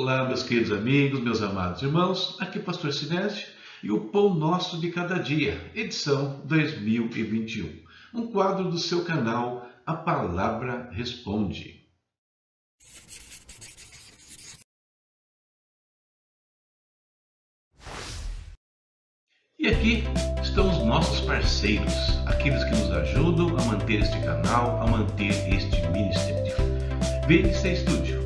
Olá, meus queridos amigos, meus amados irmãos, aqui é o Pastor Sinésio e o Pão Nosso de Cada Dia, edição 2021, um quadro do seu canal A Palavra Responde. E aqui estão os nossos parceiros, aqueles que nos ajudam a manter este canal, a manter este ministério. VNC Studio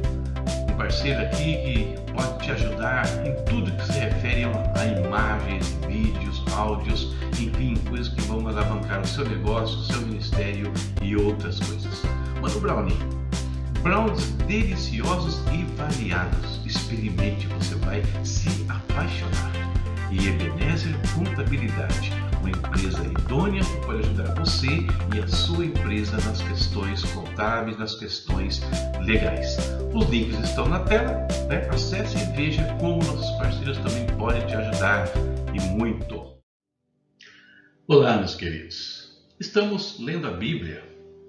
parceiro aqui que pode te ajudar em tudo que se refere a imagens, vídeos, áudios, enfim, coisas que vão alavancar o seu negócio, o seu ministério e outras coisas. Mano Brownie, brownies deliciosos e variados. Experimente, você vai se apaixonar. E Ebenezer Contabilidade uma empresa idônea que pode ajudar você e a sua empresa nas questões contábeis, nas questões legais. Os links estão na tela, né? acesse e veja como nossos parceiros também podem te ajudar e muito. Olá, meus queridos. Estamos lendo a Bíblia,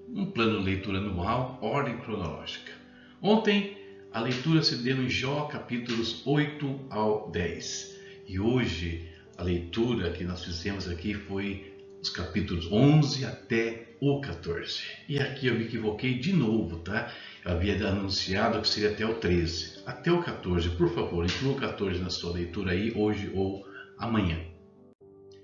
um plano de leitura anual, ordem cronológica. Ontem a leitura se deu em Jó, capítulos 8 ao 10. E hoje a leitura que nós fizemos aqui foi os capítulos 11 até o 14. E aqui eu me equivoquei de novo, tá? Eu havia anunciado que seria até o 13. Até o 14, por favor, inclua o 14 na sua leitura aí, hoje ou amanhã.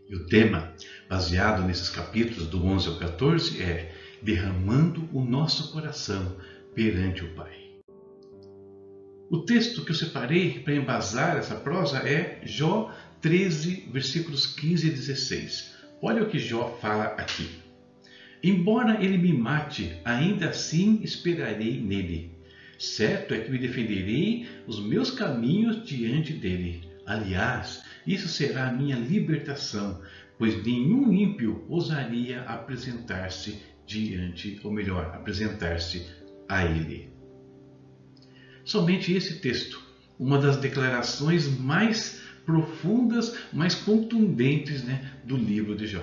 E o tema, baseado nesses capítulos do 11 ao 14, é Derramando o nosso coração perante o Pai. O texto que eu separei para embasar essa prosa é Jó 13, versículos 15 e 16. Olha o que Jó fala aqui. Embora ele me mate, ainda assim esperarei nele. Certo é que me defenderei os meus caminhos diante dele. Aliás, isso será a minha libertação, pois nenhum ímpio ousaria apresentar-se diante, ou melhor, apresentar-se a ele. Somente esse texto, uma das declarações mais profundas, mais contundentes né, do livro de Jó.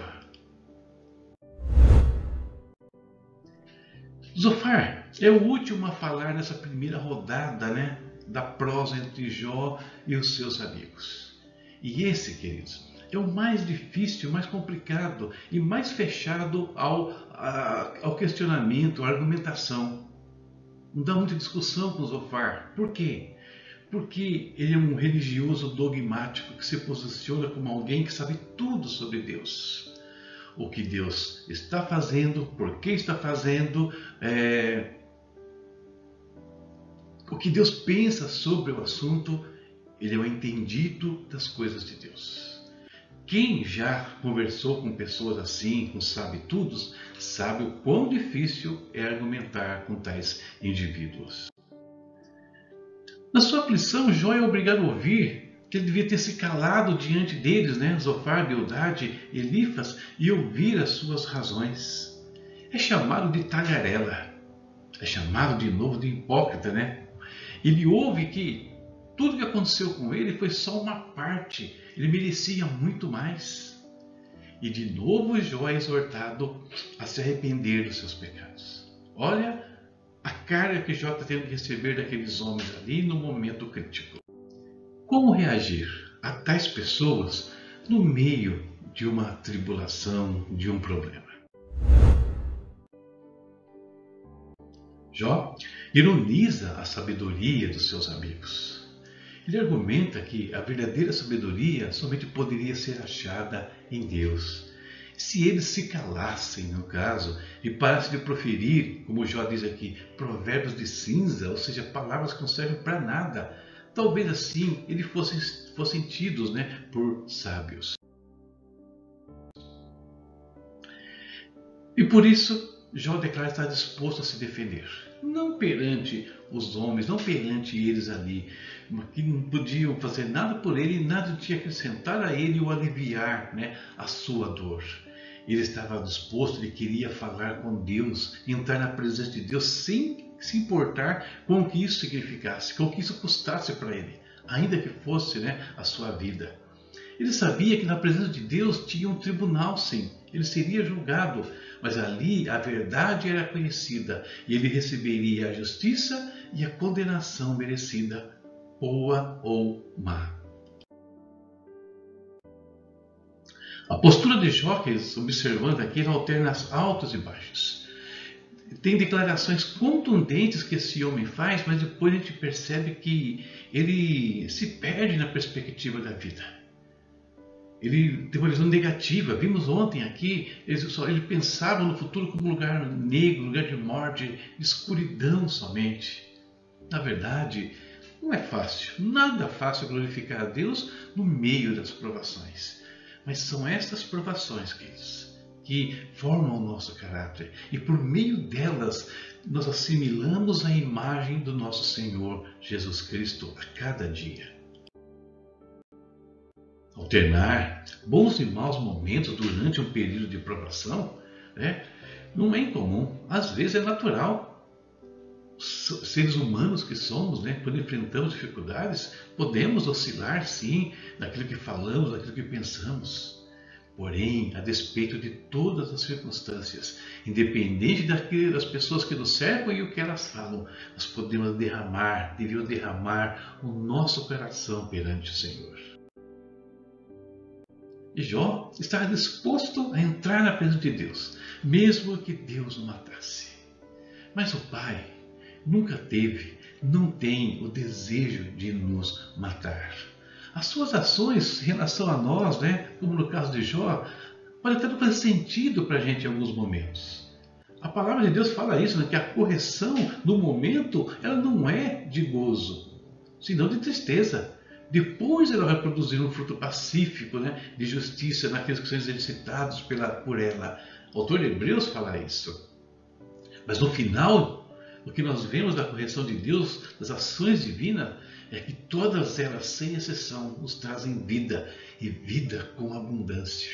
Zofar é o último a falar nessa primeira rodada né, da prosa entre Jó e os seus amigos. E esse, queridos, é o mais difícil, mais complicado e mais fechado ao, a, ao questionamento, à argumentação. Não dá muita discussão com Zofar. Por quê? Porque ele é um religioso dogmático que se posiciona como alguém que sabe tudo sobre Deus. O que Deus está fazendo, por que está fazendo, é... o que Deus pensa sobre o assunto, ele é o entendido das coisas de Deus. Quem já conversou com pessoas assim, com sabe-tudos, sabe o quão difícil é argumentar com tais indivíduos. Na sua aflição, Jó é obrigado a ouvir que ele devia ter se calado diante deles, né? Zofar, Bildade, Elifas, e ouvir as suas razões. É chamado de tagarela. É chamado de novo de hipócrita, né? Ele ouve que tudo que aconteceu com ele foi só uma parte. Ele merecia muito mais. E de novo Jó é exortado a se arrepender dos seus pecados. Olha a carga que Jó está tendo que receber daqueles homens ali no momento crítico. Como reagir a tais pessoas no meio de uma tribulação, de um problema? Jó ironiza a sabedoria dos seus amigos. Ele argumenta que a verdadeira sabedoria somente poderia ser achada em Deus se eles se calassem, no caso, e parassem de proferir, como Jó diz aqui, provérbios de cinza, ou seja, palavras que não servem para nada, talvez assim eles fossem, fossem tidos né, por sábios. E por isso, Jó declara estar disposto a se defender. Não perante os homens, não perante eles ali, que não podiam fazer nada por ele, nada tinha que acrescentar a ele ou aliviar né, a sua dor. Ele estava disposto, ele queria falar com Deus, entrar na presença de Deus sem se importar com o que isso significasse, com o que isso custasse para ele, ainda que fosse né, a sua vida. Ele sabia que na presença de Deus tinha um tribunal, sim, ele seria julgado, mas ali a verdade era conhecida e ele receberia a justiça e a condenação merecida boa ou má. A postura de Jó, observando aqui, ele alterna altos e baixos. Tem declarações contundentes que esse homem faz, mas depois a gente percebe que ele se perde na perspectiva da vida. Ele tem uma visão negativa. Vimos ontem aqui, ele, só, ele pensava no futuro como um lugar negro, lugar de morte, escuridão somente. Na verdade, não é fácil, nada fácil glorificar a Deus no meio das provações. Mas são estas provações, queridos, que formam o nosso caráter. E por meio delas, nós assimilamos a imagem do nosso Senhor Jesus Cristo a cada dia. Alternar bons e maus momentos durante um período de provação né, não é incomum, às vezes é natural seres humanos que somos, né, quando enfrentamos dificuldades, podemos oscilar sim naquilo que falamos, naquilo que pensamos. Porém, a despeito de todas as circunstâncias, independente daquilo, das pessoas que nos cercam e o que elas falam, nós podemos derramar, devemos derramar o nosso coração perante o Senhor. E Jó estava disposto a entrar na presença de Deus, mesmo que Deus o matasse. Mas o pai nunca teve, não tem o desejo de nos matar. As suas ações em relação a nós, né, como no caso de Jó, pode até não fazer sentido para a gente em alguns momentos. A palavra de Deus fala isso, né, que a correção no momento ela não é de gozo, senão de tristeza. Depois ela vai produzir um fruto pacífico, né, de justiça naqueles que são exercitados pela, por ela. O autor de Hebreus fala isso. Mas no final o que nós vemos da correção de Deus, das ações divinas, é que todas elas, sem exceção, nos trazem vida e vida com abundância.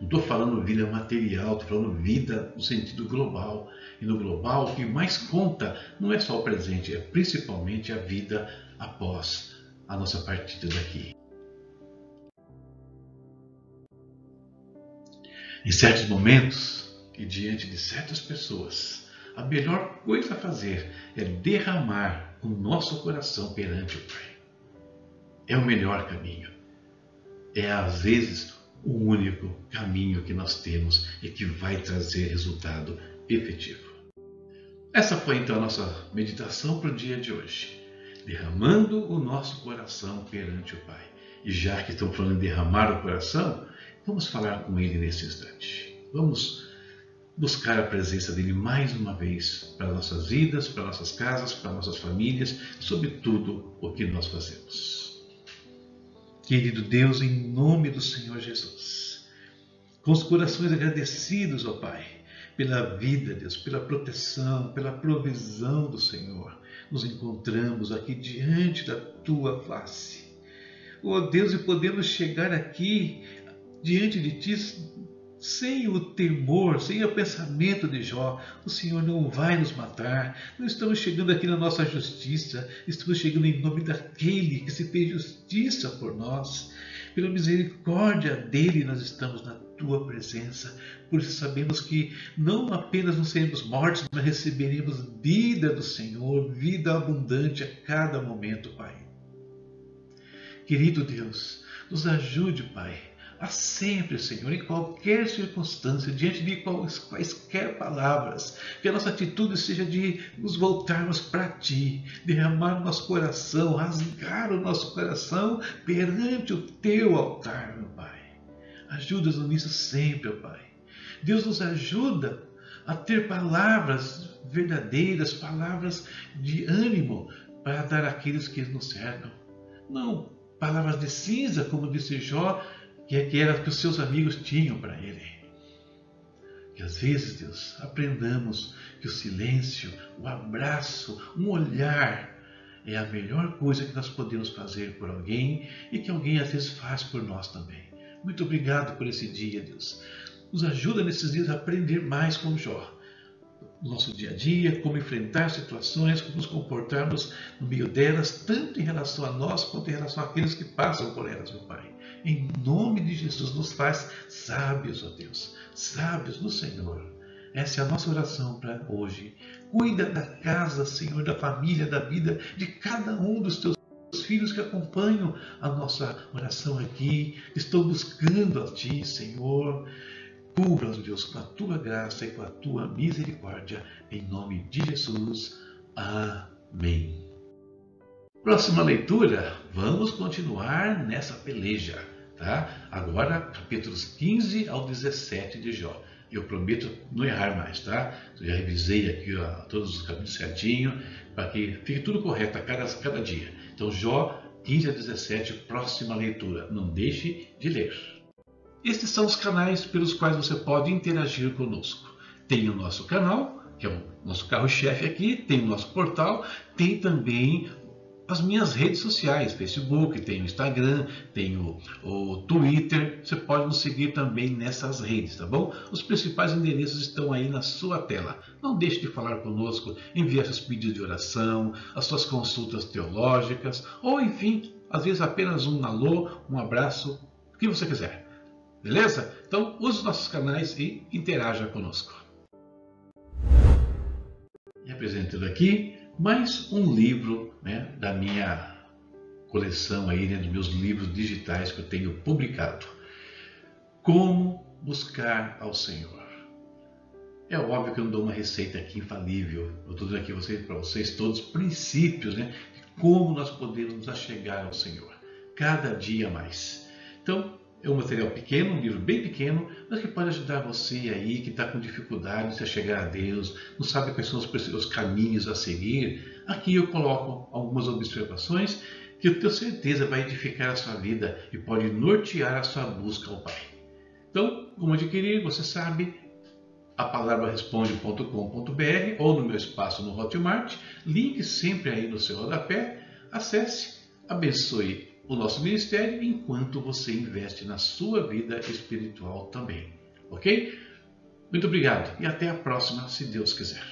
Não estou falando vida material, estou falando vida no sentido global. E no global, o que mais conta não é só o presente, é principalmente a vida após a nossa partida daqui. Em certos momentos e diante de certas pessoas, a melhor coisa a fazer é derramar o nosso coração perante o Pai. É o melhor caminho. É às vezes o único caminho que nós temos e que vai trazer resultado efetivo. Essa foi então a nossa meditação para o dia de hoje. Derramando o nosso coração perante o Pai. E já que estamos falando em derramar o coração, vamos falar com Ele nesse instante. Vamos buscar a presença dele mais uma vez para nossas vidas, para nossas casas, para nossas famílias, sobre tudo o que nós fazemos. Querido Deus, em nome do Senhor Jesus, com os corações agradecidos, ó Pai, pela vida, Deus, pela proteção, pela provisão do Senhor, nos encontramos aqui diante da tua face. Ó Deus, e podemos chegar aqui diante de ti sem o temor, sem o pensamento de Jó, o Senhor não vai nos matar. Não estamos chegando aqui na nossa justiça, estamos chegando em nome daquele que se fez justiça por nós. Pela misericórdia dele, nós estamos na tua presença. Por isso sabemos que não apenas não seremos mortos, mas receberemos vida do Senhor, vida abundante a cada momento, Pai. Querido Deus, nos ajude, Pai a sempre, Senhor, em qualquer circunstância, diante de quaisquer palavras, que a nossa atitude seja de nos voltarmos para Ti, derramar o nosso coração, rasgar o nosso coração perante o Teu altar, meu Pai. Ajuda-nos nisso sempre, ó Pai. Deus nos ajuda a ter palavras verdadeiras, palavras de ânimo para dar àqueles que nos cercam. Não palavras de cinza, como disse Jó, que, é que era que os seus amigos tinham para ele. Que às vezes, Deus, aprendamos que o silêncio, o abraço, um olhar é a melhor coisa que nós podemos fazer por alguém e que alguém às vezes faz por nós também. Muito obrigado por esse dia, Deus. Nos ajuda nesses dias a aprender mais com Jó. No nosso dia a dia, como enfrentar situações, como nos comportarmos no meio delas, tanto em relação a nós quanto em relação àqueles que passam por elas, meu Pai. Em nome de Jesus, nos faz sábios, ó Deus, sábios no Senhor. Essa é a nossa oração para hoje. Cuida da casa, Senhor, da família, da vida de cada um dos teus filhos que acompanham a nossa oração aqui, estão buscando a Ti, Senhor. Cubra-os, Deus, com a Tua graça e com a Tua misericórdia, em nome de Jesus. Amém. Próxima leitura, vamos continuar nessa peleja, tá? Agora, capítulos 15 ao 17 de Jó. Eu prometo não errar mais, tá? Eu já revisei aqui ó, todos os capítulos certinho, para que fique tudo correto a cada, cada dia. Então, Jó 15 a 17, próxima leitura. Não deixe de ler. Estes são os canais pelos quais você pode interagir conosco. Tem o nosso canal, que é o nosso carro-chefe aqui, tem o nosso portal, tem também as minhas redes sociais, Facebook, tem o Instagram, tem o, o, Twitter, você pode nos seguir também nessas redes, tá bom? Os principais endereços estão aí na sua tela. Não deixe de falar conosco, enviar seus pedidos de oração, as suas consultas teológicas, ou enfim, às vezes apenas um alô, um abraço, o que você quiser. Beleza? Então use os nossos canais e interaja conosco. E apresentando aqui mais um livro né, da minha coleção aí, né, dos meus livros digitais que eu tenho publicado. Como buscar ao Senhor. É óbvio que eu não dou uma receita aqui infalível. Eu estou dando aqui para vocês todos os princípios né, de como nós podemos nos achegar ao Senhor. Cada dia mais. Então, é um material pequeno, um livro bem pequeno, mas que pode ajudar você aí que está com dificuldade de chegar a Deus, não sabe quais são os, os caminhos a seguir. Aqui eu coloco algumas observações que eu tenho certeza vai edificar a sua vida e pode nortear a sua busca ao Pai. Então, como adquirir, você sabe, a palavra responde.com.br ou no meu espaço no Hotmart, link sempre aí no seu rodapé, acesse, abençoe o nosso ministério enquanto você investe na sua vida espiritual também. Ok? Muito obrigado e até a próxima, se Deus quiser.